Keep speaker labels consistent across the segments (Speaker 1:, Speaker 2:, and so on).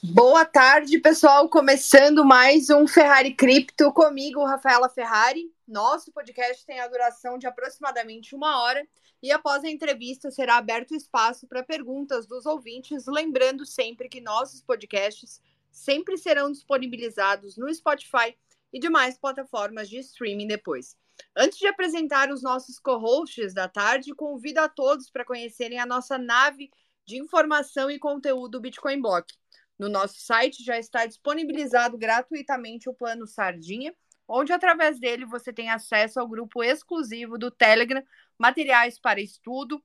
Speaker 1: Boa tarde, pessoal. Começando mais um Ferrari Cripto comigo, Rafaela Ferrari. Nosso podcast tem a duração de aproximadamente uma hora e após a entrevista será aberto espaço para perguntas dos ouvintes, lembrando sempre que nossos podcasts sempre serão disponibilizados no Spotify e demais plataformas de streaming depois. Antes de apresentar os nossos co-hosts da tarde, convido a todos para conhecerem a nossa nave de informação e conteúdo Bitcoin Block. No nosso site já está disponibilizado gratuitamente o plano Sardinha, onde através dele você tem acesso ao grupo exclusivo do Telegram, materiais para estudo,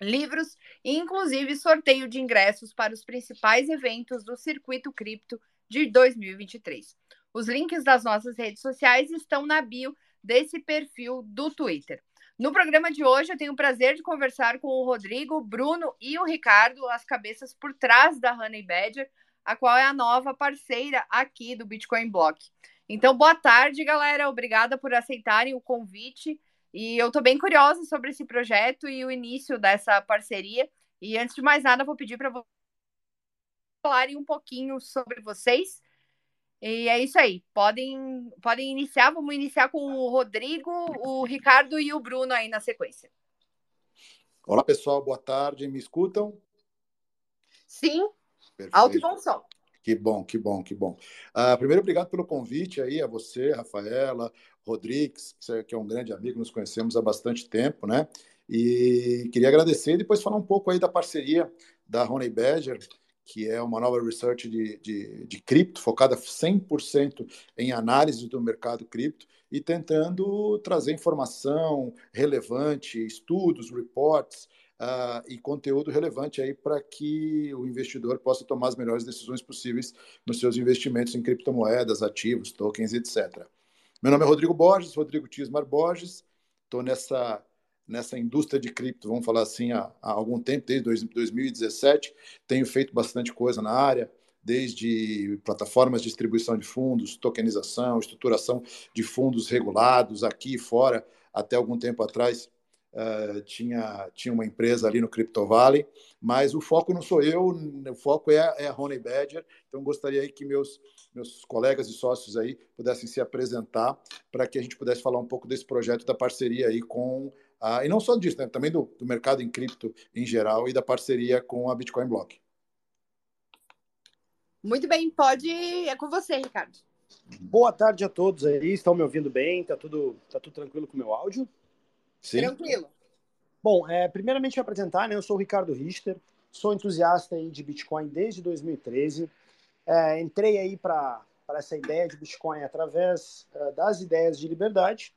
Speaker 1: livros e inclusive sorteio de ingressos para os principais eventos do Circuito Cripto de 2023. Os links das nossas redes sociais estão na bio desse perfil do Twitter. No programa de hoje, eu tenho o prazer de conversar com o Rodrigo, o Bruno e o Ricardo, as cabeças por trás da Honey Badger, a qual é a nova parceira aqui do Bitcoin Block. Então, boa tarde, galera. Obrigada por aceitarem o convite. E eu estou bem curiosa sobre esse projeto e o início dessa parceria. E antes de mais nada, vou pedir para vocês falarem um pouquinho sobre vocês e é isso aí. Podem, podem iniciar. Vamos iniciar com o Rodrigo, o Ricardo e o Bruno aí na sequência.
Speaker 2: Olá, pessoal. Boa tarde. Me escutam?
Speaker 1: Sim. Perfeito. Alto e bom som.
Speaker 2: Que bom, que bom, que bom. Uh, primeiro, obrigado pelo convite aí a você, Rafaela, Rodrigues, que é um grande amigo, nos conhecemos há bastante tempo, né? E queria agradecer e depois falar um pouco aí da parceria da Honey Badger, que é uma nova research de, de, de cripto, focada 100% em análise do mercado cripto e tentando trazer informação relevante, estudos, reports uh, e conteúdo relevante aí para que o investidor possa tomar as melhores decisões possíveis nos seus investimentos em criptomoedas, ativos, tokens, etc. Meu nome é Rodrigo Borges, Rodrigo Tismar Borges, estou nessa nessa indústria de cripto, vamos falar assim, há, há algum tempo, desde 2017. Tenho feito bastante coisa na área, desde plataformas de distribuição de fundos, tokenização, estruturação de fundos regulados aqui e fora. Até algum tempo atrás uh, tinha, tinha uma empresa ali no Crypto Valley, mas o foco não sou eu, o foco é, é a Honey Badger. Então gostaria aí que meus meus colegas e sócios aí pudessem se apresentar para que a gente pudesse falar um pouco desse projeto da parceria aí com ah, e não só disso, né? também do, do mercado em cripto em geral e da parceria com a Bitcoin Block.
Speaker 1: Muito bem, pode. É com você, Ricardo.
Speaker 3: Boa tarde a todos aí. Estão me ouvindo bem? Tá tudo, tá tudo tranquilo com o meu áudio?
Speaker 1: Sim. Tranquilo.
Speaker 3: Bom, é, primeiramente me apresentar, né? Eu sou o Ricardo Richter, sou entusiasta aí de Bitcoin desde 2013. É, entrei aí para essa ideia de Bitcoin através é, das ideias de liberdade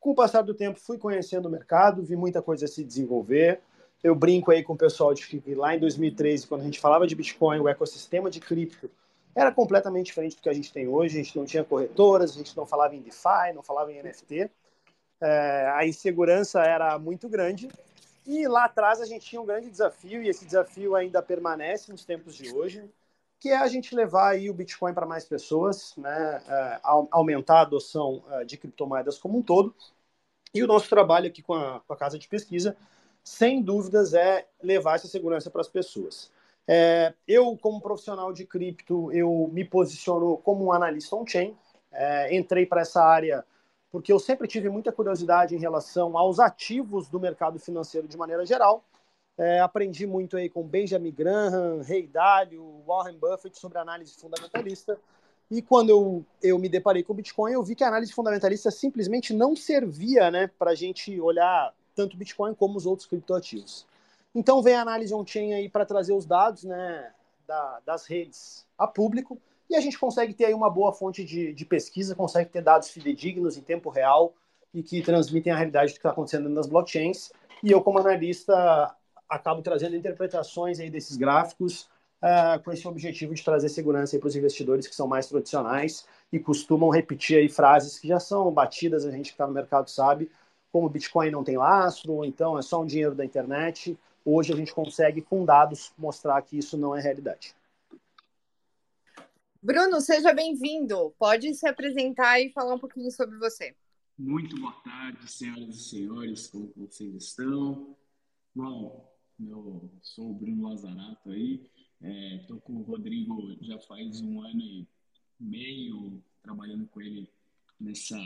Speaker 3: com o passar do tempo, fui conhecendo o mercado, vi muita coisa se desenvolver. Eu brinco aí com o pessoal de que lá em 2013, quando a gente falava de Bitcoin, o ecossistema de cripto era completamente diferente do que a gente tem hoje. A gente não tinha corretoras, a gente não falava em DeFi, não falava em NFT. É, a insegurança era muito grande. E lá atrás a gente tinha um grande desafio, e esse desafio ainda permanece nos tempos de hoje, que é a gente levar aí o Bitcoin para mais pessoas, né, é, aumentar a adoção é, de criptomoedas como um todo. E o nosso trabalho aqui com a, com a casa de pesquisa, sem dúvidas, é levar essa segurança para as pessoas. É, eu, como profissional de cripto, eu me posiciono como um analista on-chain. É, entrei para essa área porque eu sempre tive muita curiosidade em relação aos ativos do mercado financeiro de maneira geral é, aprendi muito aí com Benjamin Graham, Ray Dalio, Warren Buffett sobre análise fundamentalista. E quando eu, eu me deparei com o Bitcoin, eu vi que a análise fundamentalista simplesmente não servia né, para a gente olhar tanto o Bitcoin como os outros criptoativos. Então vem a análise on-chain aí para trazer os dados né, da, das redes a público e a gente consegue ter aí uma boa fonte de, de pesquisa, consegue ter dados fidedignos em tempo real e que transmitem a realidade do que está acontecendo nas blockchains. E eu, como analista, acabo trazendo interpretações aí desses gráficos uh, com esse objetivo de trazer segurança para os investidores que são mais tradicionais e costumam repetir aí frases que já são batidas, a gente que está no mercado sabe, como o Bitcoin não tem lastro, ou então é só um dinheiro da internet. Hoje a gente consegue, com dados, mostrar que isso não é realidade.
Speaker 1: Bruno, seja bem-vindo. Pode se apresentar e falar um pouquinho sobre você.
Speaker 4: Muito boa tarde, senhoras e senhores, como vocês estão? Bom, eu sou o Bruno Lazarato aí, Estou é, com o Rodrigo já faz um ano e meio, trabalhando com ele nessa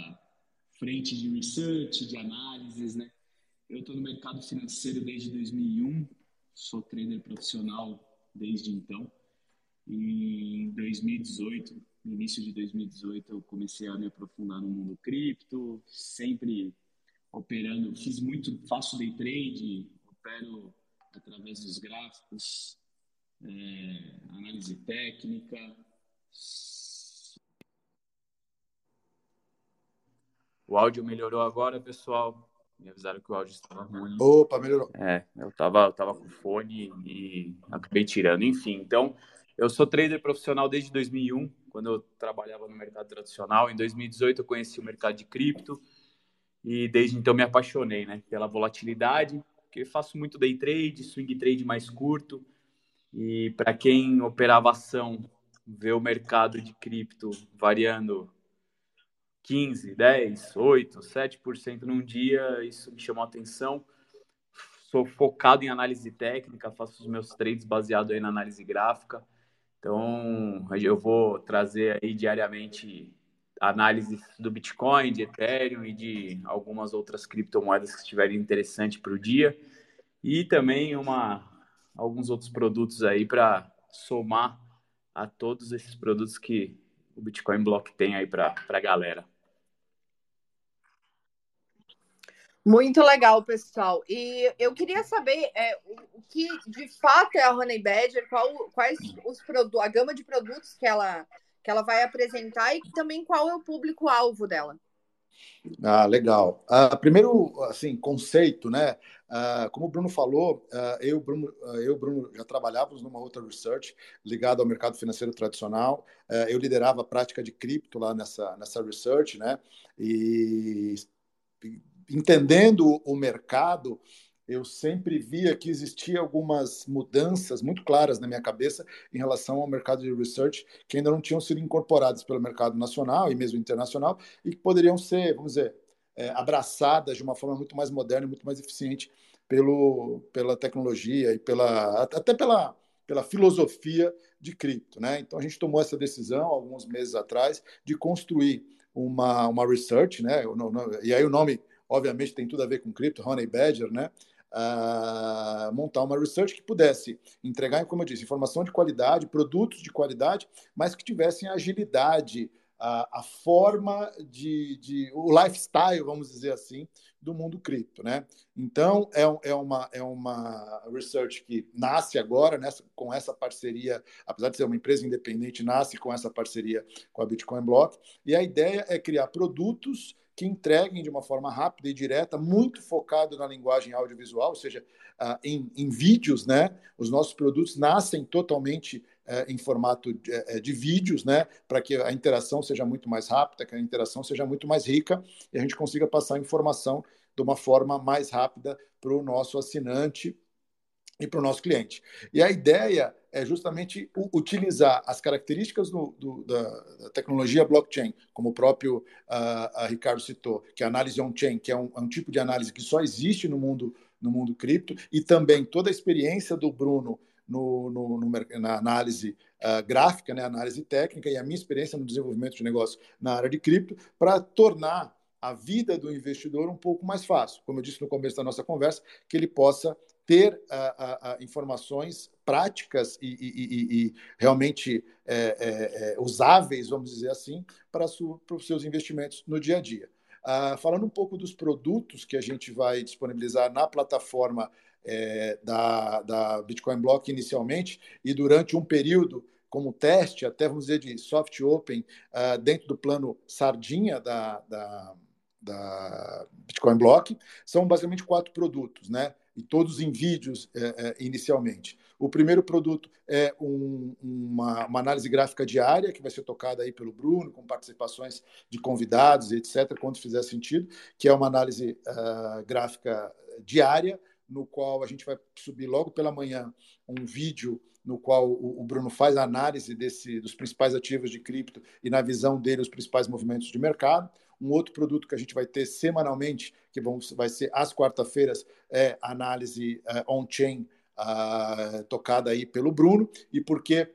Speaker 4: frente de research, de análises, né? Eu estou no mercado financeiro desde 2001, sou trader profissional desde então. E em 2018, no início de 2018, eu comecei a me aprofundar no mundo cripto, sempre operando, fiz muito, faço day trade, opero através dos gráficos, é, análise técnica. O áudio melhorou agora, pessoal. Me avisaram que o áudio estava ruim.
Speaker 2: Opa, melhorou.
Speaker 4: É, eu estava eu tava com fone e acabei tirando. Enfim, então, eu sou trader profissional desde 2001, quando eu trabalhava no mercado tradicional. Em 2018, eu conheci o mercado de cripto e desde então me apaixonei né, pela volatilidade, porque faço muito day trade, swing trade mais curto. E para quem operava ação, vê o mercado de cripto variando 15, 10, 8, 7% num dia, isso me chamou a atenção. Sou focado em análise técnica, faço os meus trades baseados aí na análise gráfica. Então, eu vou trazer aí diariamente análises do Bitcoin, de Ethereum e de algumas outras criptomoedas que estiverem interessantes para o dia. E também uma, alguns outros produtos aí para somar a todos esses produtos que o Bitcoin Block tem aí para a galera.
Speaker 1: Muito legal, pessoal. E eu queria saber é, o que de fato é a Honey Badger, qual, quais os a gama de produtos que ela, que ela vai apresentar e também qual é o público-alvo dela.
Speaker 2: Ah, legal. Uh, primeiro, assim, conceito, né? Uh, como o Bruno falou, uh, eu, Bruno, eu, Bruno, já trabalhávamos numa outra research ligada ao mercado financeiro tradicional. eu liderava a prática de cripto lá nessa, nessa research, né? E entendendo o mercado, eu sempre via que existia algumas mudanças muito claras na minha cabeça em relação ao mercado de research que ainda não tinham sido incorporadas pelo mercado nacional e mesmo internacional e que poderiam ser, vamos dizer, é, abraçadas de uma forma muito mais moderna e muito mais eficiente pelo, pela tecnologia e pela até pela, pela filosofia de cripto, né? Então a gente tomou essa decisão alguns meses atrás de construir uma, uma research, né? E aí o nome obviamente tem tudo a ver com cripto, Honey Badger, né? Uh, montar uma research que pudesse entregar, como eu disse, informação de qualidade, produtos de qualidade, mas que tivessem agilidade, a, a forma de, de, o lifestyle, vamos dizer assim, do mundo cripto, né? Então é, é, uma, é uma research que nasce agora nessa, com essa parceria, apesar de ser uma empresa independente, nasce com essa parceria com a Bitcoin Block, e a ideia é criar produtos que entreguem de uma forma rápida e direta, muito focado na linguagem audiovisual, ou seja, uh, em, em, vídeos, né? Os nossos produtos nascem totalmente uh, em formato de, uh, de vídeos, né? Para que a interação seja muito mais rápida, que a interação seja muito mais rica e a gente consiga passar informação de uma forma mais rápida para o nosso assinante e para o nosso cliente. E a ideia é justamente utilizar as características do, do, da, tecnologia blockchain, como o próprio uh, Ricardo citou, que é a análise on-chain, que é um, é um, tipo de análise que só existe no mundo, no mundo cripto, e também toda a experiência do Bruno no, no, no na análise uh, gráfica, né, análise técnica, e a minha experiência no desenvolvimento de negócio na área de cripto, para tornar a vida do investidor um pouco mais fácil. Como eu disse no começo da nossa conversa, que ele possa ter uh, uh, informações práticas e, e, e, e realmente é, é, é, usáveis, vamos dizer assim, para, para, os seus investimentos no dia a dia. Uh, falando um pouco dos produtos que a gente vai disponibilizar na plataforma é, da, da Bitcoin Block inicialmente e durante um período como teste, até vamos dizer de soft open, uh, dentro do plano sardinha da, da, da Bitcoin Block, são basicamente quatro produtos, né? E todos em vídeos é, é, inicialmente. O primeiro produto é um, uma, uma, análise gráfica diária, que vai ser tocada aí pelo Bruno, com participações de convidados, etc., quando fizer sentido, que é uma análise uh, gráfica diária, no qual a gente vai subir logo pela manhã um vídeo no qual o, Bruno faz a análise desse, dos principais ativos de cripto e, na visão dele, os principais movimentos de mercado. Um outro produto que a gente vai ter semanalmente, que vão, vai ser às quarta-feiras, é análise uh, on-chain uh, tocada aí pelo Bruno e por que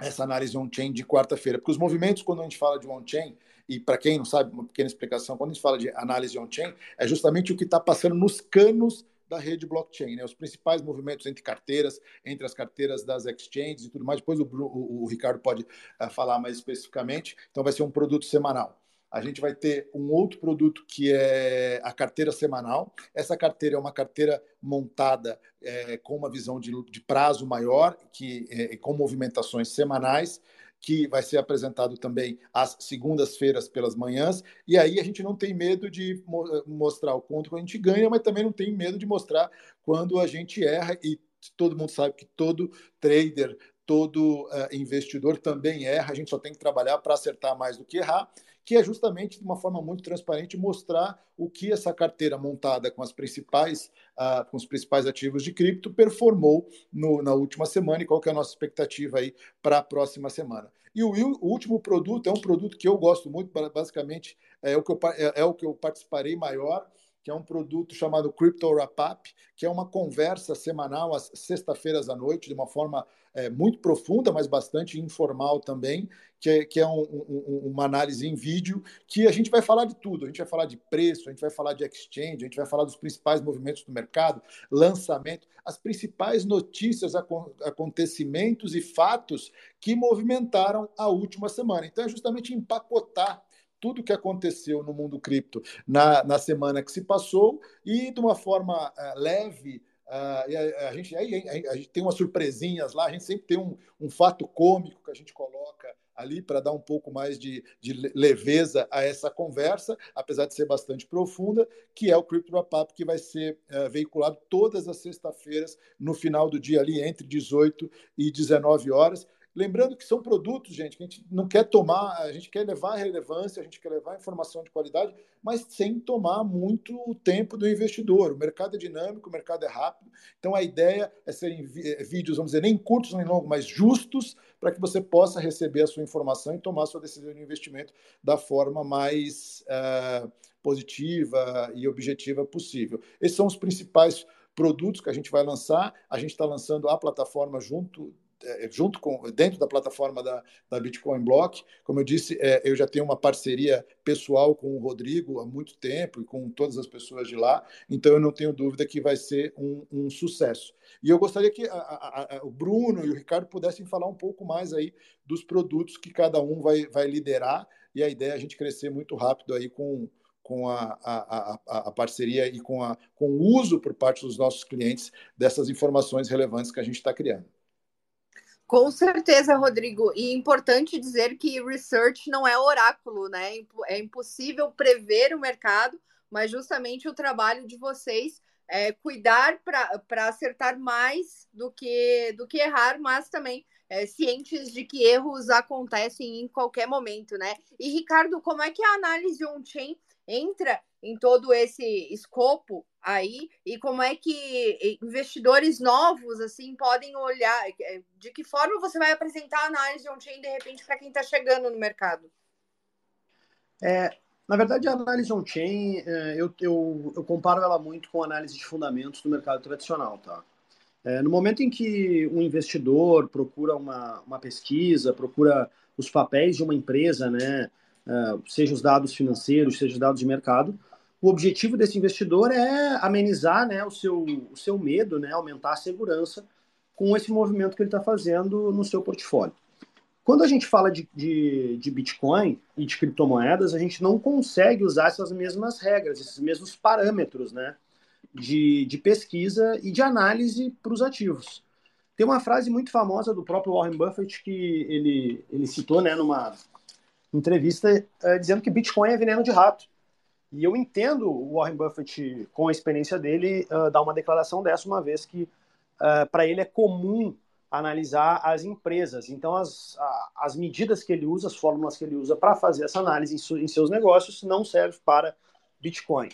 Speaker 2: essa análise on-chain de quarta-feira. Porque os movimentos, quando a gente fala de on-chain, e para quem não sabe, uma pequena explicação, quando a gente fala de análise on-chain, é justamente o que está passando nos canos da rede blockchain, né? Os principais movimentos entre carteiras, entre as carteiras das exchanges e tudo mais. Depois o, o, o Ricardo pode uh, falar mais especificamente. Então vai ser um produto semanal. A gente vai ter um outro produto que é a carteira semanal. Essa carteira é uma carteira montada é, com uma visão de, de prazo maior, que é, com movimentações semanais que vai ser apresentado também às segundas-feiras pelas manhãs. E aí a gente não tem medo de mostrar o quanto a gente ganha, mas também não tem medo de mostrar quando a gente erra. E todo mundo sabe que todo trader, todo uh, investidor também erra. A gente só tem que trabalhar para acertar mais do que errar que é justamente de uma forma muito transparente mostrar o que essa carteira montada com as principais uh, com os principais ativos de cripto performou no, na última semana e qual que é a nossa expectativa aí para a próxima semana. E o, o, último produto é um produto que eu gosto muito, basicamente é o que eu, é, é o que eu participarei maior, que é um produto chamado Crypto Wrap Up, que é uma conversa semanal às sexta-feiras à noite, de uma forma é, muito profunda, mas bastante informal também, que é, que é um, um, uma análise em vídeo, que a gente vai falar de tudo. A gente vai falar de preço, a gente vai falar de exchange, a gente vai falar dos principais movimentos do mercado, lançamento, as principais notícias, acontecimentos e fatos que movimentaram a última semana. Então, é justamente empacotar tudo que aconteceu no mundo cripto na, na semana que se passou e de uma forma uh, leve. Uh, a, a, gente, aí, a, a, gente tem umas surpresinhas lá, a gente sempre tem um, um fato cômico que a gente coloca ali para dar um pouco mais de, de, leveza a essa conversa, apesar de ser bastante profunda, que é o Crypto Wrap Up, que vai ser uh, veiculado todas as sextas-feiras, no final do dia ali, entre 18 e 19 horas. Lembrando que são produtos, gente, que a gente não quer tomar, a gente quer levar relevância, a gente quer levar informação de qualidade, mas sem tomar muito o tempo do investidor. O mercado é dinâmico, o mercado é rápido, então a ideia é serem eh, vídeos, vamos dizer, nem curtos nem longos, mas justos, para que você possa receber a sua informação e tomar a sua decisão de investimento da forma mais uh, positiva e objetiva possível. Esses são os principais produtos que a gente vai lançar. A gente está lançando a plataforma junto é, junto com dentro da plataforma da, da Bitcoin Block. Como eu disse, é, eu já tenho uma parceria pessoal com o Rodrigo há muito tempo e com todas as pessoas de lá, então eu não tenho dúvida que vai ser um, um sucesso. E eu gostaria que a, a, a, o Bruno e o Ricardo pudessem falar um pouco mais aí dos produtos que cada um vai, vai liderar e a ideia é a gente crescer muito rápido aí com, com a, a, a, a, parceria e com, a, com o uso por parte dos nossos clientes dessas informações relevantes que a gente está criando.
Speaker 1: Com certeza, Rodrigo. E importante dizer que research não é oráculo, né? É impossível prever o mercado, mas justamente o trabalho de vocês é cuidar para acertar mais do que, do que errar, mas também é, cientes de que erros acontecem em qualquer momento, né? E, Ricardo, como é que a análise on-chain entra em todo esse escopo aí? E como é que investidores novos assim podem olhar é, de que forma você vai apresentar a análise on-chain de repente para quem está chegando no mercado?
Speaker 3: É, na verdade a análise on-chain é, eu, eu, eu, comparo ela muito com a análise de fundamentos do mercado tradicional tá? É, no momento em que um investidor procura uma, uma pesquisa procura os papéis de uma empresa né é, seja os dados financeiros seja os dados de mercado o objetivo desse investidor é amenizar né, o, seu, o seu medo, né, aumentar a segurança com esse movimento que ele está fazendo no seu portfólio. Quando a gente fala de, de, de, Bitcoin e de criptomoedas, a gente não consegue usar essas mesmas regras, esses mesmos parâmetros né, de, de pesquisa e de análise para os ativos. Tem uma frase muito famosa do próprio Warren Buffett que ele, ele citou né, numa entrevista é, dizendo que Bitcoin é veneno de rato. E eu entendo o Warren Buffett, com a experiência dele, uh, dar uma declaração dessa, uma vez que uh, para ele é comum analisar as empresas. Então, as, as medidas que ele usa, as fórmulas que ele usa para fazer essa análise em, em, seus negócios não servem para Bitcoin.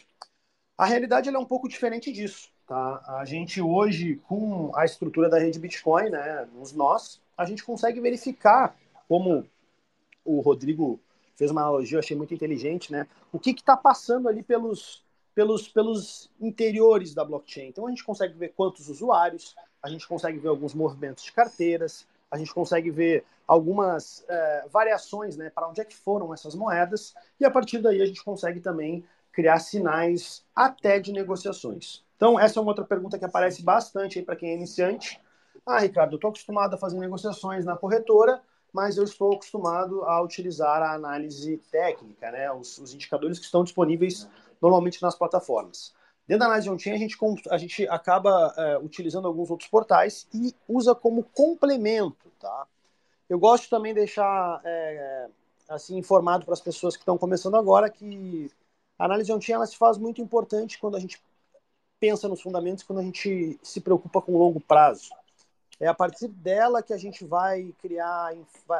Speaker 3: A realidade é um pouco diferente disso. Tá? A gente hoje, com a estrutura da rede Bitcoin, né, nos nós, a gente consegue verificar como o Rodrigo fez uma analogia, eu achei muito inteligente, né? O que está passando ali pelos, pelos, pelos interiores da blockchain. Então a gente consegue ver quantos usuários, a gente consegue ver alguns movimentos de carteiras, a gente consegue ver algumas é, variações né, para onde é que foram essas moedas, e a partir daí a gente consegue também criar sinais até de negociações. Então, essa é uma outra pergunta que aparece bastante para quem é iniciante. Ah, Ricardo, eu estou acostumado a fazer negociações na corretora, mas eu estou acostumado a utilizar a análise técnica, né, os, os indicadores que estão disponíveis normalmente nas plataformas. Dentro da análise on-chain, a gente, a gente acaba é, utilizando alguns outros portais e usa como complemento, tá? Eu gosto também de deixar é, assim informado para as pessoas que estão começando agora que a análise on-chain ela se faz muito importante quando a gente pensa nos fundamentos, quando a gente se preocupa com longo prazo. É a partir dela que a gente vai criar,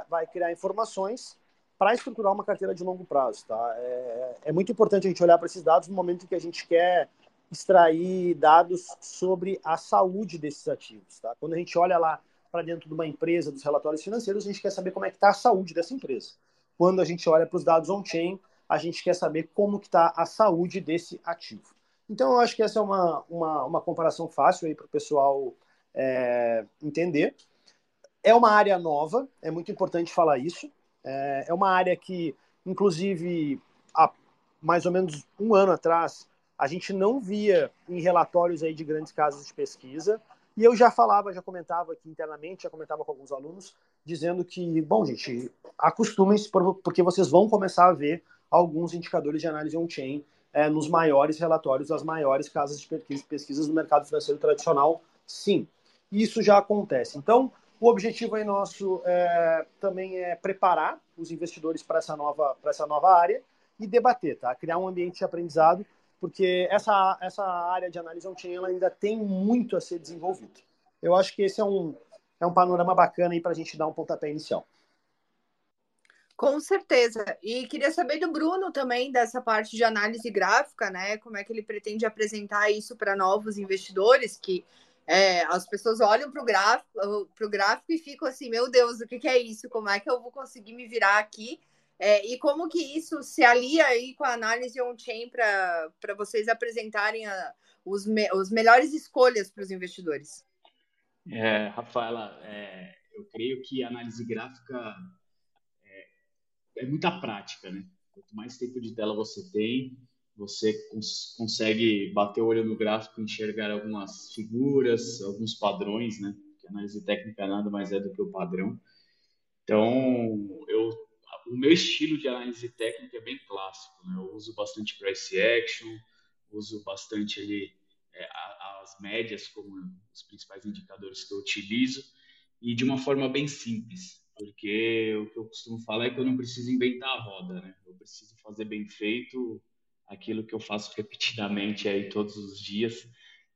Speaker 3: vai criar informações para estruturar uma carteira de longo prazo. Tá? É, é muito importante a gente olhar para esses dados no momento em que a gente quer extrair dados sobre a saúde desses ativos. Tá? Quando a gente olha lá para dentro de uma empresa, dos relatórios financeiros, a gente quer saber como é que está a saúde dessa empresa. Quando a gente olha para os dados on-chain, a gente quer saber como que está a saúde desse ativo. Então, eu acho que essa é uma, uma, uma comparação fácil para o pessoal é, entender. É uma área nova, é muito importante falar isso. É, é uma área que, inclusive, há mais ou menos um ano atrás, a gente não via em relatórios aí de grandes casas de pesquisa. E eu já falava, já comentava aqui internamente, já comentava com alguns alunos, dizendo que, bom, gente, acostumem-se, porque vocês vão começar a ver alguns indicadores de análise on-chain é, nos maiores relatórios das maiores casas de pesquisas do mercado financeiro tradicional, sim. Isso já acontece. Então, o objetivo aí nosso é, também é preparar os investidores para essa nova essa nova área e debater, tá? Criar um ambiente de aprendizado, porque essa essa área de análise on-chain ainda tem muito a ser desenvolvido. Eu acho que esse é um é um panorama bacana aí para a gente dar um pontapé inicial.
Speaker 1: Com certeza. E queria saber do Bruno também, dessa parte de análise gráfica, né? Como é que ele pretende apresentar isso para novos investidores que é, as pessoas olham para o gráfico, gráfico e ficam assim, meu Deus, o que, que é isso? Como é que eu vou conseguir me virar aqui? É, e como que isso se alia aí com a análise on-chain para vocês apresentarem a, os, me, os melhores escolhas para os investidores?
Speaker 4: É, Rafaela, é, eu creio que a análise gráfica é, é muita prática, né? Quanto mais tempo de tela você tem, você cons consegue bater o olho no gráfico, enxergar algumas figuras, alguns padrões, né? Que análise técnica nada mais é do que o padrão. Então, eu, o meu estilo de análise técnica é bem clássico, né? Eu uso bastante price action, uso bastante ali é, as médias como os principais indicadores que eu utilizo e de uma forma bem simples, porque o que eu costumo falar é que eu não preciso inventar a roda, né? Eu preciso fazer bem feito aquilo que eu faço repetidamente aí todos os dias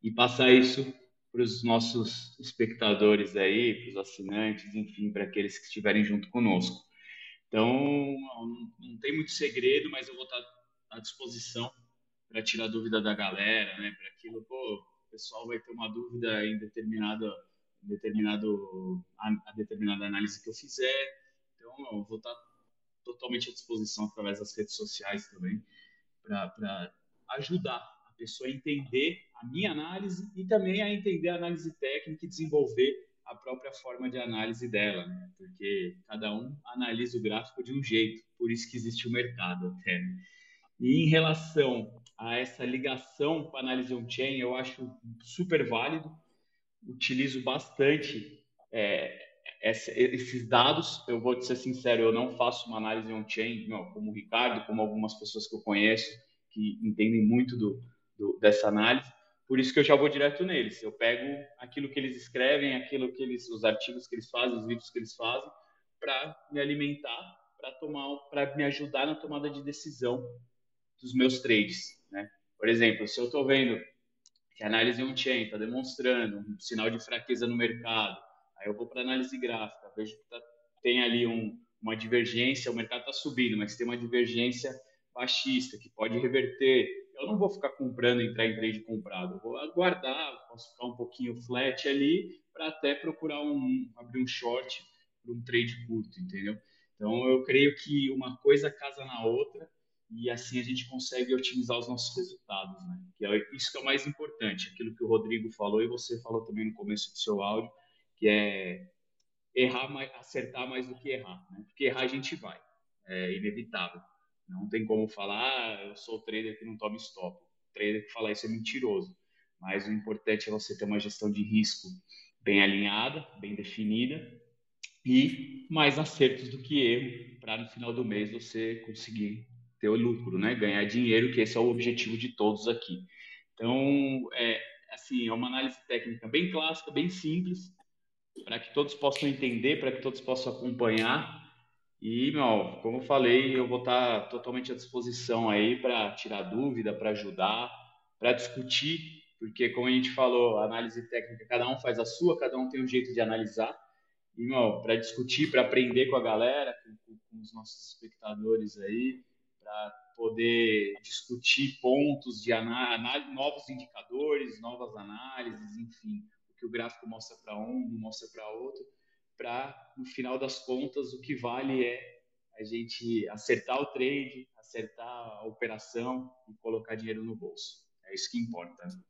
Speaker 4: e passar isso para os nossos espectadores aí, para os assinantes, enfim, para aqueles que estiverem junto conosco. Então, não, tem muito segredo, mas eu vou estar à disposição para tirar dúvida da galera, né? Para aquilo, pô, o pessoal vai ter uma dúvida em determinado, em determinado, a, determinada análise que eu fizer. Então, eu vou estar totalmente à disposição através das redes sociais também para ajudar a pessoa a entender a minha análise e também a entender a análise técnica e desenvolver a própria forma de análise dela, né? porque cada um analisa o gráfico de um jeito, por isso que existe o mercado até. Né? E em relação a essa ligação com a análise on-chain, eu acho super válido, utilizo bastante é, esses dados, eu vou te ser sincero, eu não faço uma análise on-chain, como o Ricardo, como algumas pessoas que eu conheço, que entendem muito do, do, dessa análise, por isso que eu já vou direto neles. Eu pego aquilo que eles escrevem, aquilo que eles, os artigos que eles fazem, os livros que eles fazem, para me alimentar, para tomar, para me ajudar na tomada de decisão dos meus trades, né? Por exemplo, se eu estou vendo que a análise on-chain está demonstrando um sinal de fraqueza no mercado, Aí eu vou para análise gráfica, vejo que tá, tem ali um, uma divergência, o mercado está subindo, mas tem uma divergência baixista que pode reverter. Eu não vou ficar comprando, entrar em trade comprado, eu vou aguardar, posso ficar um pouquinho flat ali para até procurar um abrir um short para um trade curto, entendeu? Então eu creio que uma coisa casa na outra e assim a gente consegue otimizar os nossos resultados, né? Que é isso que é o mais importante, aquilo que o Rodrigo falou e você falou também no começo do seu áudio, que é errar mais, acertar mais do que errar, né? Porque errar a gente vai, é inevitável. Não tem como falar, ah, eu sou trader que não toma stop. O trader que fala isso é mentiroso. Mas o importante é você ter uma gestão de risco bem alinhada, bem definida e mais acertos do que erro, para no final do mês você conseguir ter o lucro, né? Ganhar dinheiro, que esse é o objetivo de todos aqui. Então, é, assim, é uma análise técnica bem clássica, bem simples, para que todos possam entender, para que todos possam acompanhar. E, meu, como eu falei, eu vou estar totalmente à disposição aí para tirar dúvida, para ajudar, para discutir, porque, como a gente falou, a análise técnica, cada um faz a sua, cada um tem um jeito de analisar. E, para discutir, para aprender com a galera, com, com os nossos espectadores aí, para poder discutir pontos de novos indicadores, novas análises, enfim, que o gráfico mostra para um, mostra para outro, para no final das contas o que vale é a gente acertar o trade, acertar a operação e colocar dinheiro no bolso. É isso que importa. Né?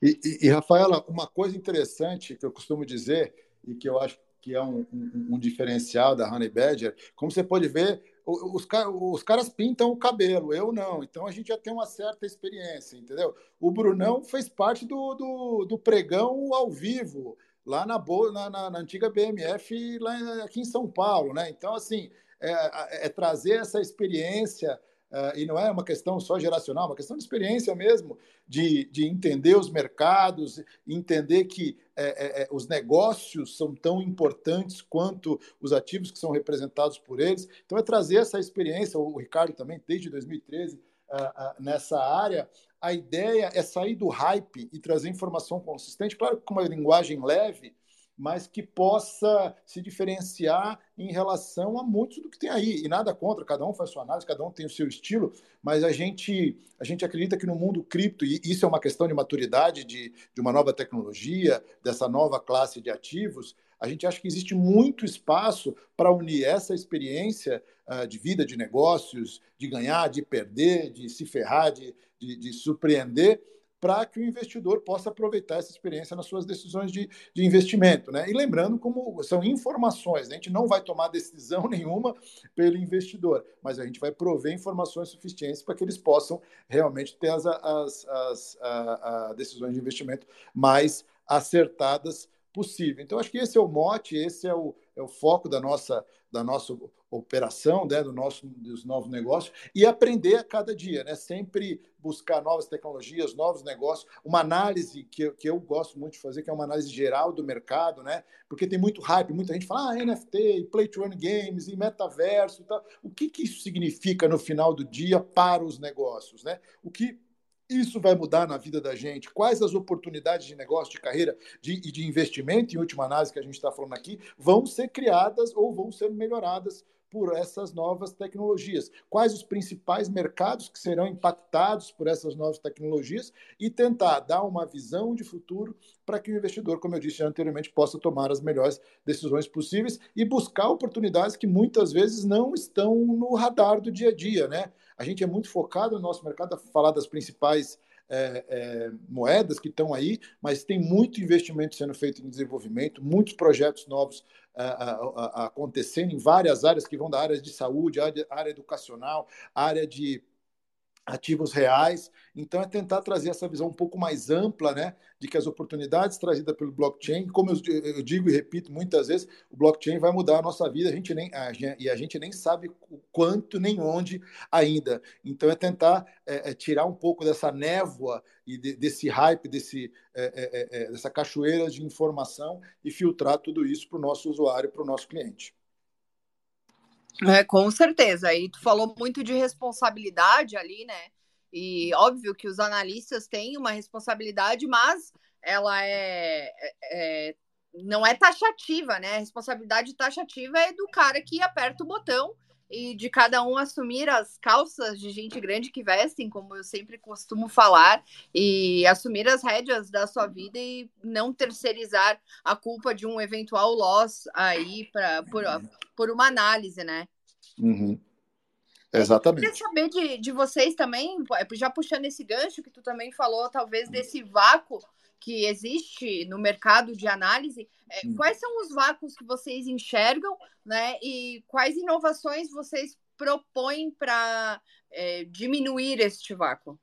Speaker 2: E, e, e, Rafaela, uma coisa interessante que eu costumo dizer e que eu acho que é um, um, um diferencial da Honey Badger, como você pode ver, os, os caras pintam o cabelo, eu não. Então a gente já tem uma certa experiência, entendeu? O Brunão fez parte do, do, do pregão ao vivo, lá na, na, na, na antiga BMF, lá aqui em São Paulo, né? Então, assim, é, é trazer essa experiência Uh, e não é uma questão só geracional, é uma questão de experiência mesmo, de, de entender os mercados, entender que é, é, é, os negócios são tão importantes quanto os ativos que são representados por eles. Então, é trazer essa experiência, o Ricardo também, desde 2013, uh, uh, nessa área. A ideia é sair do hype e trazer informação consistente, claro, com uma linguagem leve, mas que possa se diferenciar em relação a muitos do que tem aí. E nada contra, cada um faz sua análise, cada um tem o seu estilo, mas a gente, a gente acredita que no mundo cripto, e isso é uma questão de maturidade de, de uma nova tecnologia, dessa nova classe de ativos, a gente acha que existe muito espaço para unir essa experiência uh, de vida, de negócios, de ganhar, de perder, de se ferrar, de, de, de surpreender, para que o investidor possa aproveitar essa experiência nas suas decisões de, de investimento. Né? E lembrando como são informações, né? a gente não vai tomar decisão nenhuma pelo investidor, mas a gente vai prover informações suficientes para que eles possam realmente ter as, as, as a, a decisões de investimento mais acertadas possível. Então, acho que esse é o mote, esse é o, é o foco da nossa, da nossa operação, né, do nosso, dos novos negócios, e aprender a cada dia, né, sempre buscar novas tecnologias, novos negócios, uma análise que, que eu gosto muito de fazer, que é uma análise geral do mercado, né, porque tem muito hype, muita gente fala, ah, NFT, Play to Earn Games, e metaverso e tal. O que, que isso significa no final do dia para os negócios, né? O que isso vai mudar na vida da gente? Quais as oportunidades de negócio, de carreira e de, de investimento, em última análise, que a gente está falando aqui, vão ser criadas ou vão ser melhoradas por essas novas tecnologias? Quais os principais mercados que serão impactados por essas novas tecnologias e tentar dar uma visão de futuro para que o investidor, como eu disse anteriormente, possa tomar as melhores decisões possíveis e buscar oportunidades que muitas vezes não estão no radar do dia a dia, né? A gente é muito focado no nosso mercado a falar das principais é, é, moedas que estão aí, mas tem muito investimento sendo feito em desenvolvimento, muitos projetos novos é, acontecendo em várias áreas que vão da área de saúde, área, área educacional, área de ativos reais. Então, é tentar trazer essa visão um pouco mais ampla, né, de que as oportunidades trazidas pelo blockchain, como eu, eu digo e repito muitas vezes, o blockchain vai mudar a nossa vida, a gente nem, a, e a gente nem sabe o quanto nem onde ainda. Então, é tentar é, é tirar um pouco dessa névoa e de, desse hype, desse, é, é, é, é dessa cachoeira de informação e filtrar tudo isso para o nosso usuário, para o nosso cliente.
Speaker 1: É, com certeza. E tu falou muito de responsabilidade ali, né? E óbvio que os analistas têm uma responsabilidade, mas ela é, é, é não é taxativa, né? A responsabilidade taxativa é do cara que aperta o botão e de cada um assumir as calças de gente grande que vestem, como eu sempre costumo falar, e assumir as rédeas da sua vida e não terceirizar a culpa de um eventual loss aí pra, por, por uma análise, né?
Speaker 2: Uhum. Exatamente.
Speaker 1: Eu queria saber de, de vocês também, já puxando esse gancho que tu também falou, talvez desse vácuo que existe no mercado de análise, é, quais são os vácuos que vocês enxergam, né? E quais inovações vocês propõem para é, diminuir este vácuo?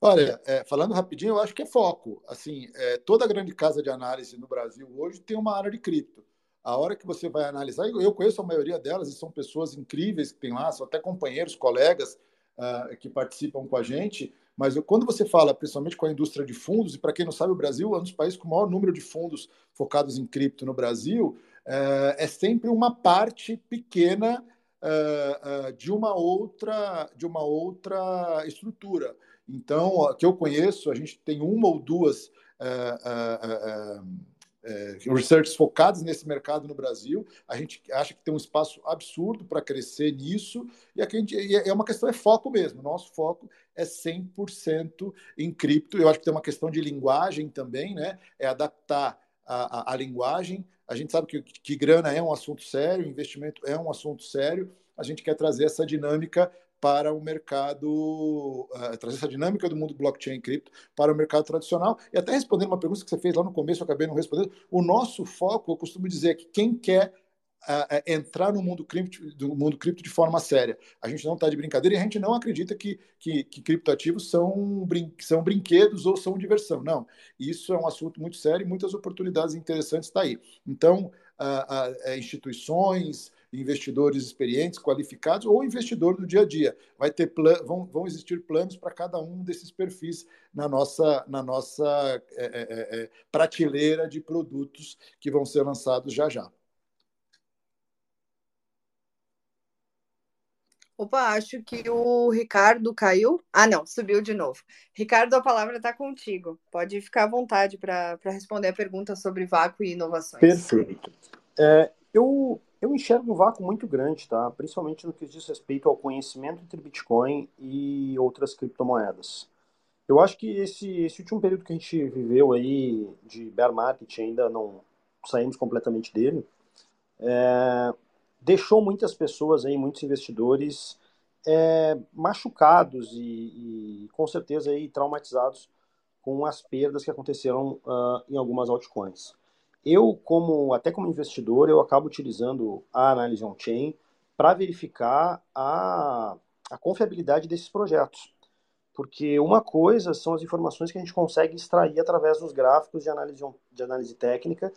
Speaker 2: Olha, é, falando rapidinho, eu acho que é foco. Assim, é, toda grande casa de análise no Brasil hoje tem uma área de cripto. A hora que você vai analisar, eu conheço a maioria delas e são pessoas incríveis que tem lá, são até companheiros, colegas uh, que participam com a gente. Mas eu, quando você fala, principalmente com a indústria de fundos, e para quem não sabe, o Brasil é um dos países com o maior número de fundos focados em cripto no Brasil, uh, é sempre uma parte pequena uh, de uma outra de uma outra estrutura. Então, que eu conheço, a gente tem uma ou duas uh, uh, research focados nesse mercado no Brasil. A gente acha que tem um espaço absurdo para crescer nisso, e aqui gente, e é uma questão, é foco mesmo. Nosso foco é 100% em cripto. Eu acho que tem uma questão de linguagem também, né? É adaptar a, a, a linguagem. A gente sabe que, que grana é um assunto sério, investimento é um assunto sério. A gente quer trazer essa dinâmica para o mercado, uh, trazer essa dinâmica do mundo blockchain e cripto para o mercado tradicional. E até respondendo uma pergunta que você fez lá no começo, eu acabei não respondendo, o nosso foco, eu costumo dizer que quem quer uh, entrar no mundo cripto, do mundo cripto de forma séria. A gente não está de brincadeira e a gente não acredita que, que, que criptoativos são, brin são brinquedos ou são diversão. Não, isso é um assunto muito sério e muitas oportunidades interessantes estão tá aí. Então, uh, instituições, investidores experientes, qualificados ou investidor do dia a dia. Vai ter vão, vão existir planos para cada um desses perfis na nossa, na nossa é, é, é, é, prateleira de produtos que vão ser lançados já já.
Speaker 1: Opa, acho que o Ricardo caiu. Ah, não, subiu de novo. Ricardo, a palavra está contigo. Pode ficar à vontade para responder a pergunta sobre vácuo e inovações.
Speaker 3: Perfeito. É, eu eu enxergo um vácuo muito grande, tá? Principalmente no que diz respeito ao conhecimento entre Bitcoin e outras criptomoedas. Eu acho que esse, esse último período que a gente viveu aí de bear market, ainda não saímos completamente dele, é, deixou muitas pessoas aí, muitos investidores é, machucados e, e, com certeza aí traumatizados com as perdas que aconteceram uh, em algumas altcoins. Eu, como até como investidor, eu acabo utilizando a análise on-chain para verificar a, a confiabilidade desses projetos. Porque uma coisa são as informações que a gente consegue extrair através dos gráficos de análise, de análise técnica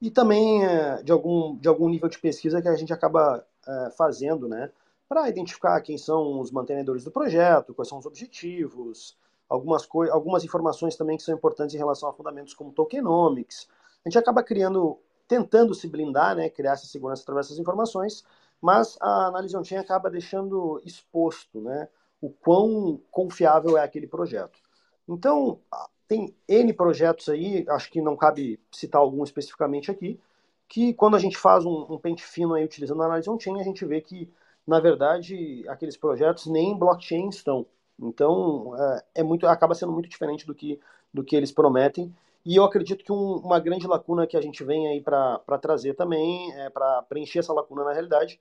Speaker 3: e também é, de, algum, de algum nível de pesquisa que a gente acaba é, fazendo, né? Para identificar quem são os mantenedores do projeto, quais são os objetivos, algumas, algumas informações também que são importantes em relação a fundamentos como tokenomics, a gente acaba criando, tentando se blindar, né, criar essa segurança através dessas informações, mas a análise on-chain acaba deixando exposto né, o quão confiável é aquele projeto. Então, tem N projetos aí, acho que não cabe citar algum especificamente aqui, que quando a gente faz um, um pente fino aí utilizando a análise on-chain, a gente vê que, na verdade, aqueles projetos nem em blockchain estão. Então, é, é muito, acaba sendo muito diferente do que, do que eles prometem. E eu acredito que um, uma grande lacuna que a gente vem aí para trazer também, é, para preencher essa lacuna na realidade,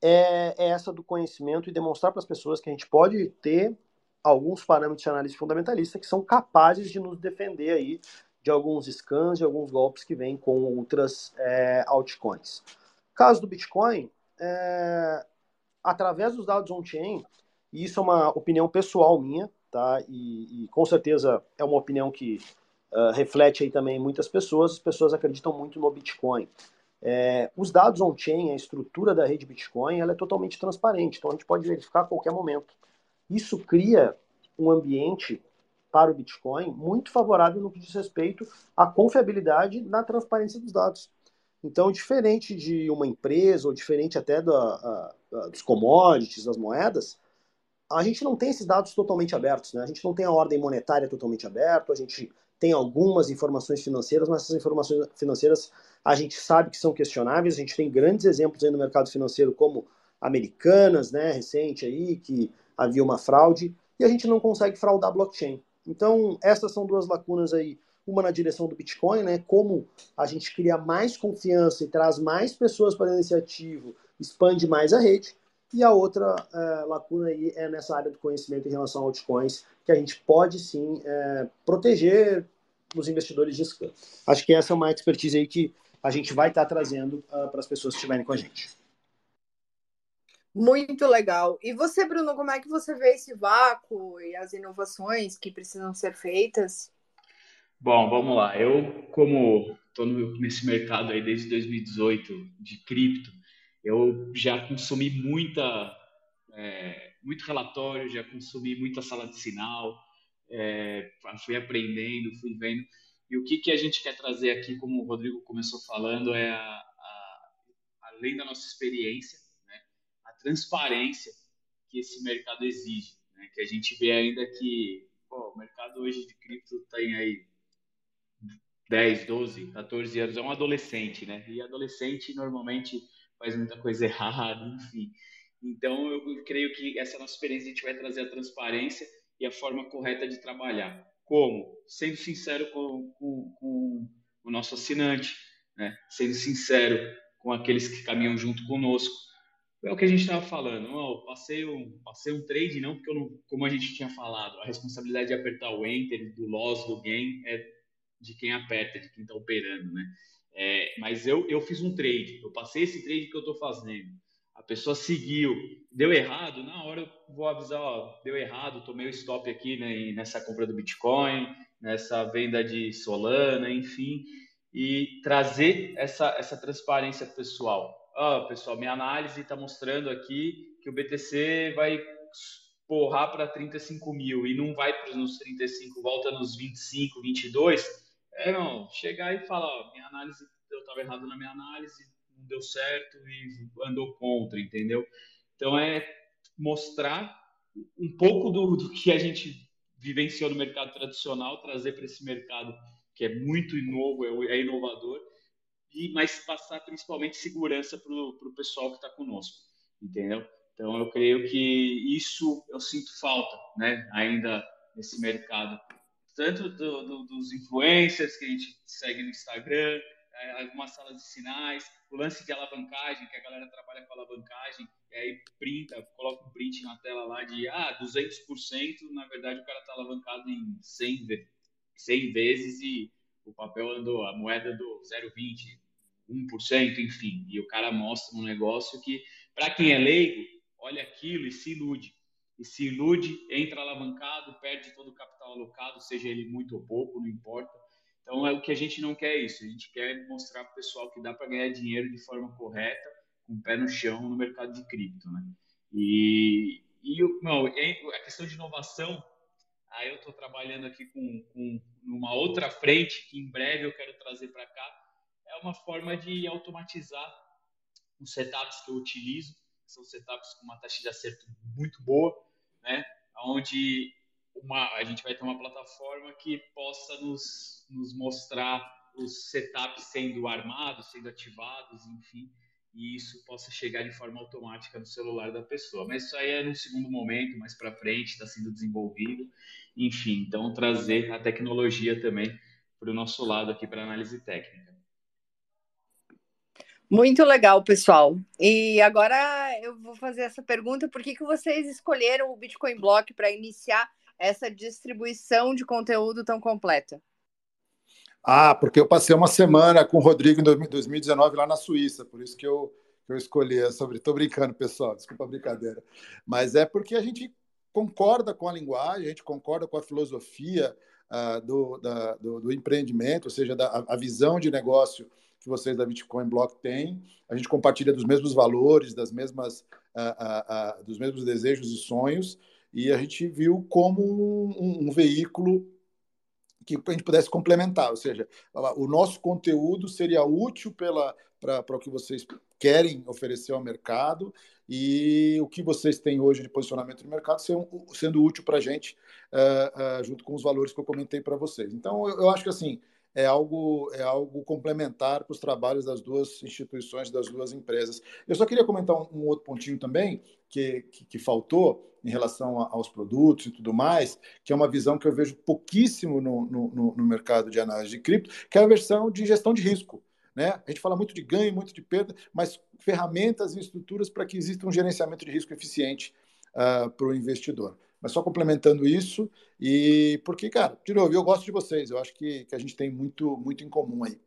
Speaker 3: é, é essa do conhecimento e demonstrar para as pessoas que a gente pode ter alguns parâmetros de análise fundamentalista que são capazes de nos defender aí de alguns scans, de alguns golpes que vêm com outras é, altcoins. Caso do Bitcoin, é, através dos dados on-chain, e isso é uma opinião pessoal minha, tá? E, e com certeza é uma opinião que uh, reflete aí também muitas pessoas, as pessoas acreditam muito no Bitcoin. É, os dados on-chain, a estrutura da rede Bitcoin, ela é totalmente transparente, então a gente pode verificar a qualquer momento. Isso cria um ambiente para o Bitcoin muito favorável no que diz respeito à confiabilidade na transparência dos dados. Então, diferente de uma empresa, ou diferente até da, a, a, dos commodities, das moedas, a gente não tem esses dados totalmente abertos. Né? A gente não tem a ordem monetária totalmente aberta, a gente tem algumas informações financeiras, mas essas informações financeiras a gente sabe que são questionáveis. A gente tem grandes exemplos aí no mercado financeiro, como Americanas, né, recente aí, que havia uma fraude, e a gente não consegue fraudar blockchain. Então, essas são duas lacunas aí, uma na direção do Bitcoin, né, como a gente cria mais confiança e traz mais pessoas para esse ativo, expande mais a rede, E a outra é, lacuna aí é nessa área do conhecimento em relação a altcoins, que a gente pode sim é, proteger os investidores de scam. Acho que essa é uma expertise aí que a gente vai estar trazendo uh, para as pessoas que estiverem com a gente.
Speaker 1: Muito legal. E você, Bruno, como é que você vê esse vácuo e as inovações que precisam ser feitas?
Speaker 4: Bom, vamos lá. Eu, como estou nesse mercado aí desde 2018 de cripto, eu já consumi muita, é, muito relatório, já consumi muita sala de sinal, é, fui aprendendo, fui vendo. E o que, que a gente quer trazer aqui, como o Rodrigo começou falando, é a, a, além da nossa experiência, transparência que esse mercado exige, né? que a gente vê ainda que pô, o mercado hoje de cripto tem aí 10, 12, 14 anos, é um adolescente, né? E adolescente normalmente faz muita coisa errada, enfim. Então, eu creio que essa nossa experiência a gente vai trazer a transparência e a forma correta de trabalhar. Como? Sendo sincero com, com, com o nosso assinante, né? sendo sincero com aqueles que caminham junto conosco, é o que a gente estava falando. Oh, passei, um, passei um trade, não, porque eu não, como a gente tinha falado, a responsabilidade de apertar o enter, do loss, do gain, é de quem aperta, de quem está operando, né? É, mas eu, eu fiz um trade, eu passei esse trade que eu estou fazendo. A pessoa seguiu, deu errado, na hora eu vou avisar, ó, deu errado, tomei o stop aqui né, nessa compra do Bitcoin, nessa venda de Solana, enfim, e trazer essa, essa transparência pessoal. Ó, pessoal, minha análise está mostrando aqui que o BTC vai porrar para 35 mil e não vai para nos 35, volta nos 25, 22, é, não, chegar e falar, ó, minha análise, eu estava errado na minha análise, não deu certo e andou contra, entendeu? Então é mostrar um pouco do, do que a gente vivenciou no mercado tradicional, trazer para esse mercado que é muito novo, é, é inovador, e mas passar principalmente segurança para o pessoal que está conosco, entendeu? Então eu creio que isso eu sinto falta, né? Ainda nesse mercado, tanto do, do, dos influencers que a gente segue no Instagram, é, algumas salas de sinais, o lance de alavancagem, que a galera trabalha com alavancagem, e aí printa, coloca um print na tela lá de ah, 200%, na verdade o cara está alavancado em 100, 100 vezes e o papel andou, a moeda do 0,20, 1%, enfim. E o cara mostra um negócio que, para quem é leigo, olha aquilo e se ilude. E se ilude, entra alavancado, perde todo o capital alocado, seja ele muito ou pouco, não importa. Então, é o que a gente não quer isso. A gente quer mostrar para o pessoal que dá para ganhar dinheiro de forma correta, com o pé no chão no mercado de cripto, né? E, e não, a questão de inovação, aí eu estou trabalhando aqui com, com uma outra frente que em breve eu quero trazer para cá, é uma forma de automatizar os setups que eu utilizo, são setups com uma taxa de acerto muito boa, né? Onde uma, a gente vai ter uma plataforma que possa nos, nos mostrar os setups sendo armados, sendo ativados, enfim, e isso possa chegar de forma automática no celular da pessoa. Mas isso aí é no segundo momento, mais para frente, está sendo desenvolvido, enfim, então trazer a tecnologia também para o nosso lado aqui para análise técnica.
Speaker 1: Muito legal, pessoal. E agora eu vou fazer essa pergunta: por que, que vocês escolheram o Bitcoin Block para iniciar essa distribuição de conteúdo tão completa?
Speaker 2: Ah, porque eu passei uma semana com o Rodrigo em 2019 lá na Suíça, por isso que eu, eu escolhi sobre. Estou brincando, pessoal, desculpa a brincadeira. Mas é porque a gente concorda com a linguagem, a gente concorda com a filosofia uh, do, da, do, do, empreendimento, ou seja, da, a visão de negócio que vocês da Bitcoin Block têm. A gente compartilha dos mesmos valores, das mesmas, uh, uh, dos mesmos desejos e sonhos, e a gente viu como um, um veículo que a gente pudesse complementar, ou seja, o nosso conteúdo seria útil para o que vocês querem oferecer ao mercado e o que vocês têm hoje de posicionamento no mercado sendo, sendo útil para a gente, uh, uh, junto com os valores que eu comentei para vocês. Então, eu, eu, acho que assim, é algo, é algo complementar para os trabalhos das duas instituições, das duas empresas. Eu só queria comentar um, um outro pontinho também, que, que, que, faltou em relação a, aos produtos e tudo mais, que é uma visão que eu vejo pouquíssimo no, no, no mercado de análise de cripto, que é a versão de gestão de risco. Né? A gente fala muito de ganho, muito de perda, mas ferramentas e estruturas para que exista um gerenciamento de risco eficiente uh, para o investidor. Mas só complementando isso, e porque, cara, de novo, eu gosto de vocês, eu acho que, que a gente tem muito, muito em comum aí.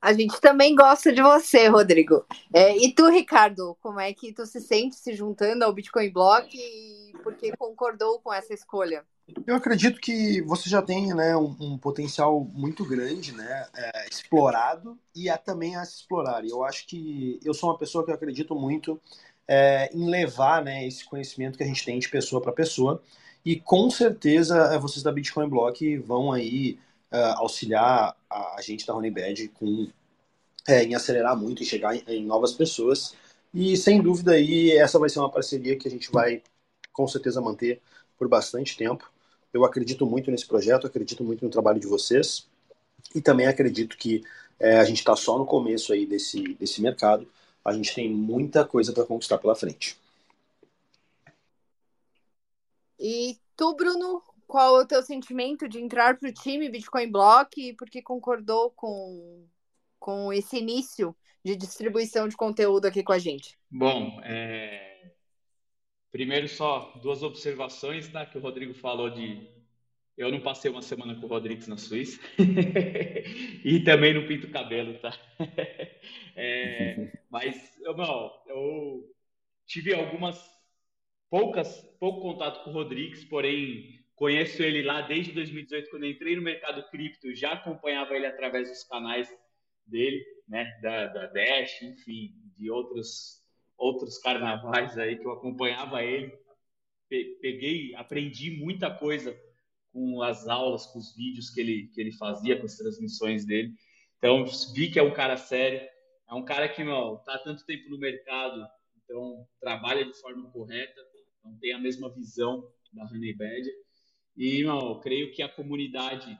Speaker 1: A gente também gosta de você, Rodrigo. É, e tu, Ricardo, como é que tu se sente se juntando ao Bitcoin Block e por que concordou com essa escolha?
Speaker 3: Eu acredito que você já tem né, um, um potencial muito grande, né, é, explorado e é também a se explorar. E eu acho que eu sou uma pessoa que eu acredito muito é, em levar né, esse conhecimento que a gente tem de pessoa para pessoa. E com certeza é, vocês da Bitcoin Block vão aí uh, auxiliar a, gente da Honeybed com é, em acelerar muito e chegar em, em novas pessoas. E sem dúvida aí essa vai ser uma parceria que a gente vai com certeza manter por bastante tempo. Eu acredito muito nesse projeto, acredito muito no trabalho de vocês e também acredito que é, a gente está só no começo aí desse, desse mercado. A gente tem muita coisa para conquistar pela frente.
Speaker 1: E tu, Bruno, qual é o teu sentimento de entrar para o time Bitcoin Block e por que concordou com, com esse início de distribuição de conteúdo aqui com a gente?
Speaker 4: Bom, é, Primeiro, só duas observações, tá? Que o Rodrigo falou de. Eu não passei uma semana com o Rodrigues na Suíça. e também não pinto cabelo, tá? é, mas, não, eu tive algumas. Poucas, pouco contato com o Rodrigues, porém conheço ele lá desde 2018, quando entrei no mercado cripto, já acompanhava ele através dos canais dele, né, da, da Dash, enfim, de outros outros carnavais aí que eu acompanhava ele. Peguei, aprendi muita coisa com as aulas, com os vídeos que ele, que ele fazia, com as transmissões dele. Então, vi que é um cara sério, é um cara que, meu, tá há tanto tempo no mercado, então trabalha de forma correta, não tem a mesma visão da Honey Badger. E, meu, creio que a comunidade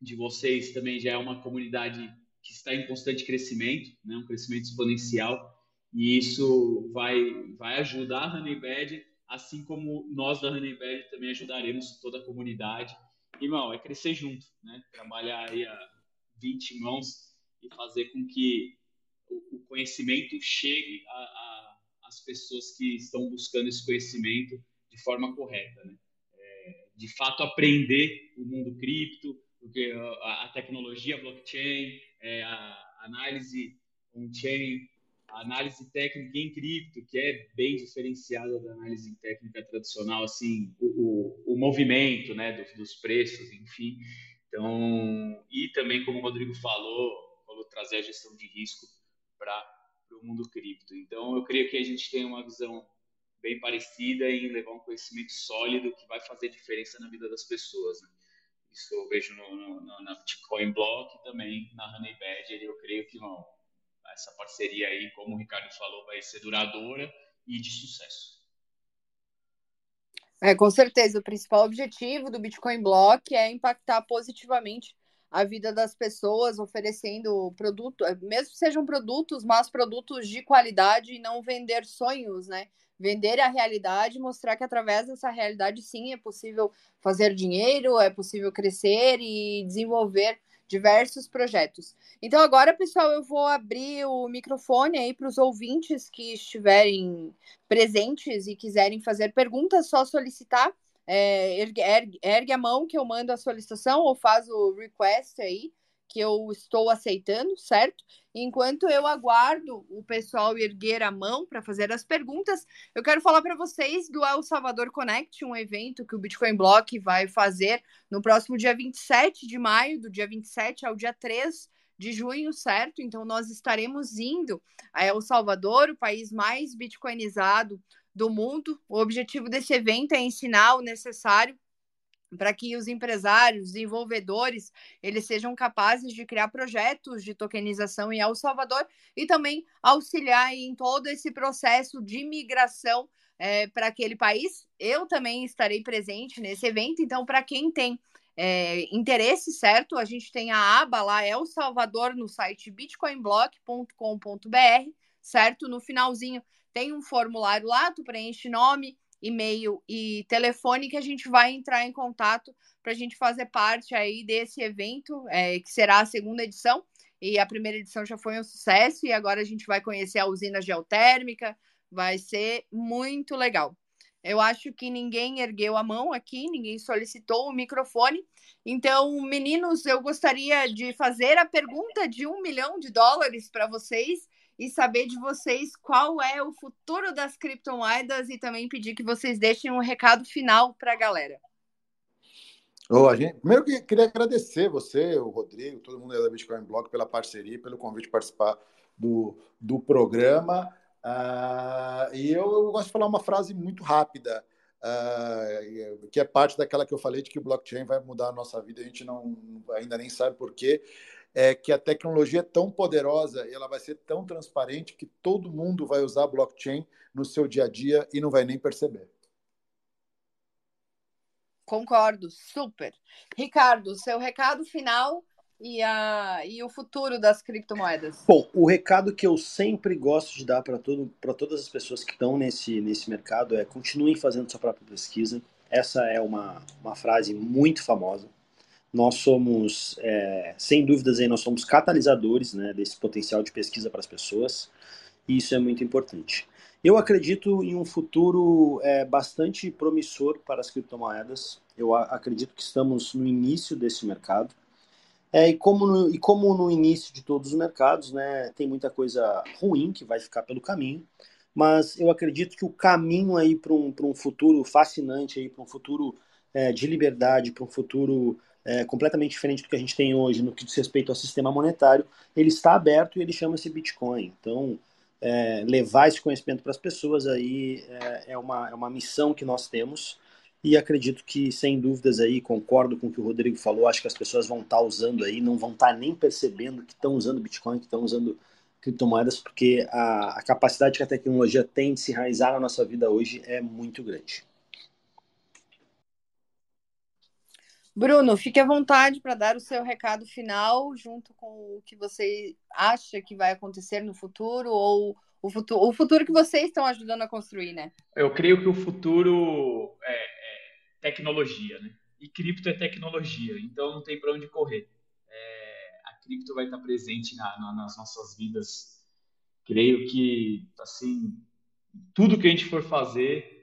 Speaker 4: de vocês também já é uma comunidade que está em constante crescimento, né? um crescimento exponencial. E isso vai, vai ajudar a Honeybed, assim como nós da Honeybed também ajudaremos toda a comunidade. Irmão, é crescer junto, né? Trabalhar aí a 20 mãos e fazer com que o conhecimento chegue às pessoas que estão buscando esse conhecimento de forma correta, né? É, de fato, aprender o mundo cripto, porque a, a tecnologia blockchain, é, a análise on-chain, análise técnica em cripto, que é bem diferenciada da análise técnica tradicional, assim, o, o, o movimento, né, dos, preços, enfim. Então, e também, como o Rodrigo falou, falou trazer a gestão de risco para o mundo cripto. Então, eu creio que a gente tem uma visão bem parecida em levar um conhecimento sólido que vai fazer diferença na vida das pessoas. Né? Isso eu vejo no, no, na Bitcoin Block também na Honey Badger, eu creio que não essa parceria aí, como o Ricardo falou, vai ser duradoura e de sucesso.
Speaker 1: É, com certeza. O principal objetivo do Bitcoin Block é impactar positivamente a vida das pessoas, oferecendo produto, mesmo que sejam produtos, mas produtos de qualidade e não vender sonhos, né? Vender a realidade, mostrar que através dessa realidade sim é possível fazer dinheiro, é possível crescer e desenvolver diversos projetos. Então, agora, pessoal, eu vou abrir o microfone aí para os ouvintes que estiverem presentes e quiserem fazer perguntas, só solicitar. É, ergue, ergue, a mão que eu mando a solicitação ou faz o request aí que eu estou aceitando, certo? Enquanto eu aguardo o pessoal erguer a mão para fazer as perguntas, eu quero falar para vocês do El Salvador Connect, um evento que o Bitcoin Block vai fazer no próximo dia 27 de maio, do dia 27 ao dia 3 de junho, certo? Então nós estaremos indo a El Salvador, o país mais bitcoinizado do mundo. O objetivo desse evento é ensinar o necessário para que os empresários, desenvolvedores, eles sejam capazes de criar projetos de tokenização em El Salvador e também auxiliar em todo esse processo de migração é, para aquele país. Eu também estarei presente nesse evento, então, para quem tem é, interesse, certo? A gente tem a aba lá, El Salvador, no site bitcoinblock.com.br, certo? No finalzinho tem um formulário lá, tu preenche nome, e-mail e telefone que a gente vai entrar em contato para a gente fazer parte aí desse evento, é, que será a segunda edição. E a primeira edição já foi um sucesso e agora a gente vai conhecer a usina geotérmica. Vai ser muito legal. Eu acho que ninguém ergueu a mão aqui, ninguém solicitou o microfone. Então, meninos, eu gostaria de fazer a pergunta de um milhão de dólares para vocês e saber de vocês qual é o futuro das criptomoedas e também pedir que vocês deixem um recado final para a galera.
Speaker 2: Oh, a gente, primeiro que queria agradecer você, o Rodrigo, todo mundo da Bitcoin Block pela parceria, pelo convite de participar do, do programa. Uh, e eu, eu, gosto de falar uma frase muito rápida, uh, que é parte daquela que eu falei de que o blockchain vai mudar a nossa vida, a gente não ainda nem sabe por quê. É que a tecnologia é tão poderosa e ela vai ser tão transparente que todo mundo vai usar blockchain no seu dia a dia e não vai nem perceber.
Speaker 1: Concordo, super. Ricardo, seu recado final e, a, e o futuro das criptomoedas?
Speaker 3: Bom, o recado que eu sempre gosto de dar para todas as pessoas que estão nesse, nesse mercado é continuem fazendo sua própria pesquisa. Essa é uma, uma frase muito famosa. Nós somos, é, sem dúvidas, aí, nós somos catalisadores né, desse potencial de pesquisa para as pessoas, e isso é muito importante. Eu acredito em um futuro é, bastante promissor para as criptomoedas. Eu acredito que estamos no início desse mercado. É, e, como no, e como no início de todos os mercados, né, tem muita coisa ruim que vai ficar pelo caminho, mas eu acredito que o caminho aí para um, um futuro fascinante, para um futuro é, de liberdade, para um futuro é, completamente diferente do que a gente tem hoje no que diz respeito ao sistema monetário, ele está aberto e ele chama-se Bitcoin. Então, é, levar esse conhecimento para as pessoas aí é, é, uma, é uma missão que nós temos e acredito que, sem dúvidas, aí concordo com o que o Rodrigo falou. Acho que as pessoas vão estar tá usando aí, não vão estar tá nem percebendo que estão usando Bitcoin, que estão usando criptomoedas, porque a, a, capacidade que a tecnologia tem de se enraizar na nossa vida hoje é muito grande.
Speaker 1: Bruno, fique à vontade para dar o seu recado final, junto com o que você acha que vai acontecer no futuro ou o futuro, o futuro que vocês estão ajudando a construir, né?
Speaker 4: Eu creio que o futuro é, tecnologia, né? E cripto é tecnologia, então não tem para onde correr. É, a cripto vai estar presente na, na, nas nossas vidas. Creio que, assim, tudo que a gente for fazer,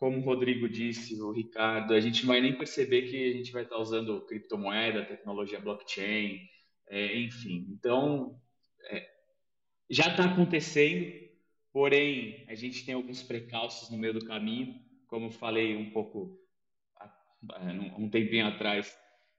Speaker 4: como o Rodrigo disse, o Ricardo, a gente vai nem perceber que a gente vai estar usando criptomoeda, tecnologia blockchain, é, enfim. Então, é, já está acontecendo, porém, a gente tem alguns precalços no meio do caminho, como falei um pouco um tempinho atrás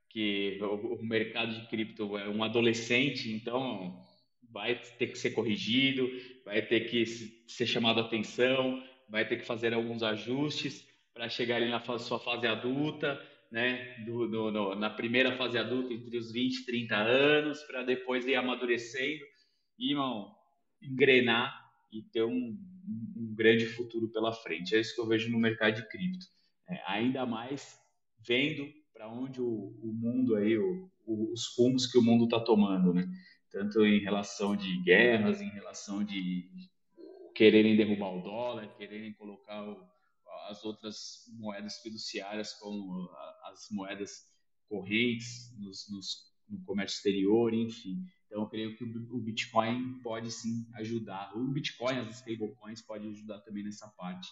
Speaker 4: que o mercado de cripto é um adolescente, então vai ter que ser corrigido, vai ter que ser chamado a atenção, vai ter que fazer alguns ajustes para chegar ali na sua fase adulta, né, do, do, no, na primeira fase adulta, entre os 20 e 30 anos, para depois ir amadurecendo e, irmão, engrenar e ter um, um, grande futuro pela frente. É isso que eu vejo no mercado de cripto. É, ainda mais vendo para onde o, o, mundo aí, o, o, os rumos que o mundo está tomando, né? Tanto em relação de guerras, em relação de quererem derrubar o dólar, quererem colocar as outras moedas fiduciárias como as moedas correntes nos, nos, no comércio exterior, enfim. Então, eu creio que o Bitcoin pode sim ajudar. O Bitcoin, as stablecoins, pode ajudar também nessa parte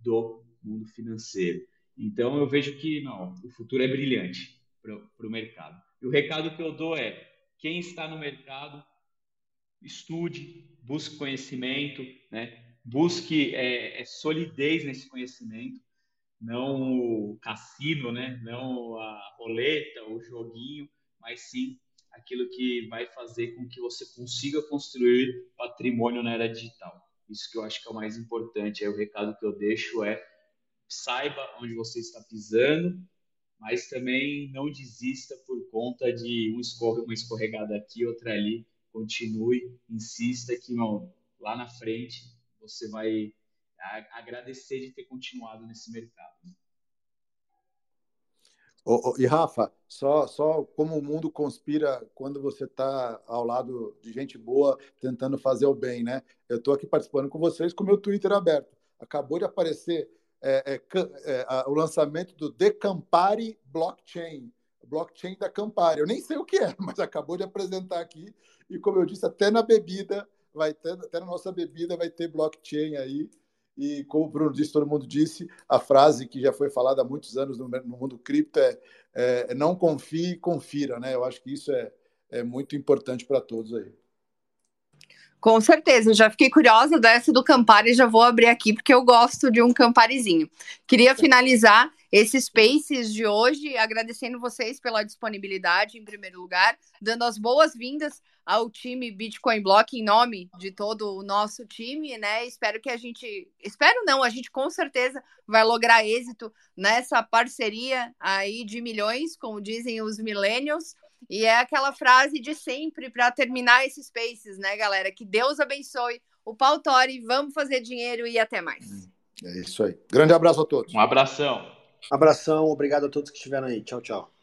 Speaker 4: do mundo financeiro. Então eu vejo que não, o futuro é brilhante para o mercado. E o recado que eu dou é: quem está no mercado, estude, busque conhecimento, né? busque é, é solidez nesse conhecimento, não o cassino, né? não a roleta, o joguinho, mas sim aquilo que vai fazer com que você consiga construir patrimônio na era digital. Isso que eu acho que é o mais importante. Aí o recado que eu deixo é saiba onde você está pisando, mas também não desista por conta de um escorre, uma escorregada aqui, outra ali. Continue, insista que não, lá na frente você vai agradecer de ter continuado nesse mercado.
Speaker 2: e Rafa, só, só como o mundo conspira quando você está ao lado de gente boa tentando fazer o bem, né? Eu estou aqui participando com vocês com o meu Twitter aberto. Acabou de aparecer é, é, é, o lançamento do Decampari Blockchain. Blockchain da Campari. Eu nem sei o que é, mas acabou de apresentar aqui. E como eu disse, até na bebida, vai ter, até na nossa bebida vai ter blockchain aí. E como o Bruno disse, todo mundo disse, a frase que já foi falada há muitos anos no, no mundo cripto é, é, não confie, confira, né? Eu acho que isso é, é muito importante para todos aí.
Speaker 1: Com certeza, já fiquei curiosa dessa do Campari, já vou abrir aqui porque eu gosto de um Camparizinho. Queria finalizar esse Spaces de hoje agradecendo vocês pela disponibilidade, em primeiro lugar, dando as boas-vindas ao time Bitcoin Block em nome de todo o nosso time, né? Espero que a gente, espero não, a gente com certeza vai lograr êxito nessa parceria aí de milhões, como dizem os millennials. E é aquela frase de sempre para terminar esses spaces, né, galera? Que Deus abençoe o Pau Tori, vamos fazer dinheiro e até mais.
Speaker 2: É isso aí. Grande abraço a todos.
Speaker 4: Um abração.
Speaker 3: Abração, obrigado a todos que estiveram aí. Tchau, tchau.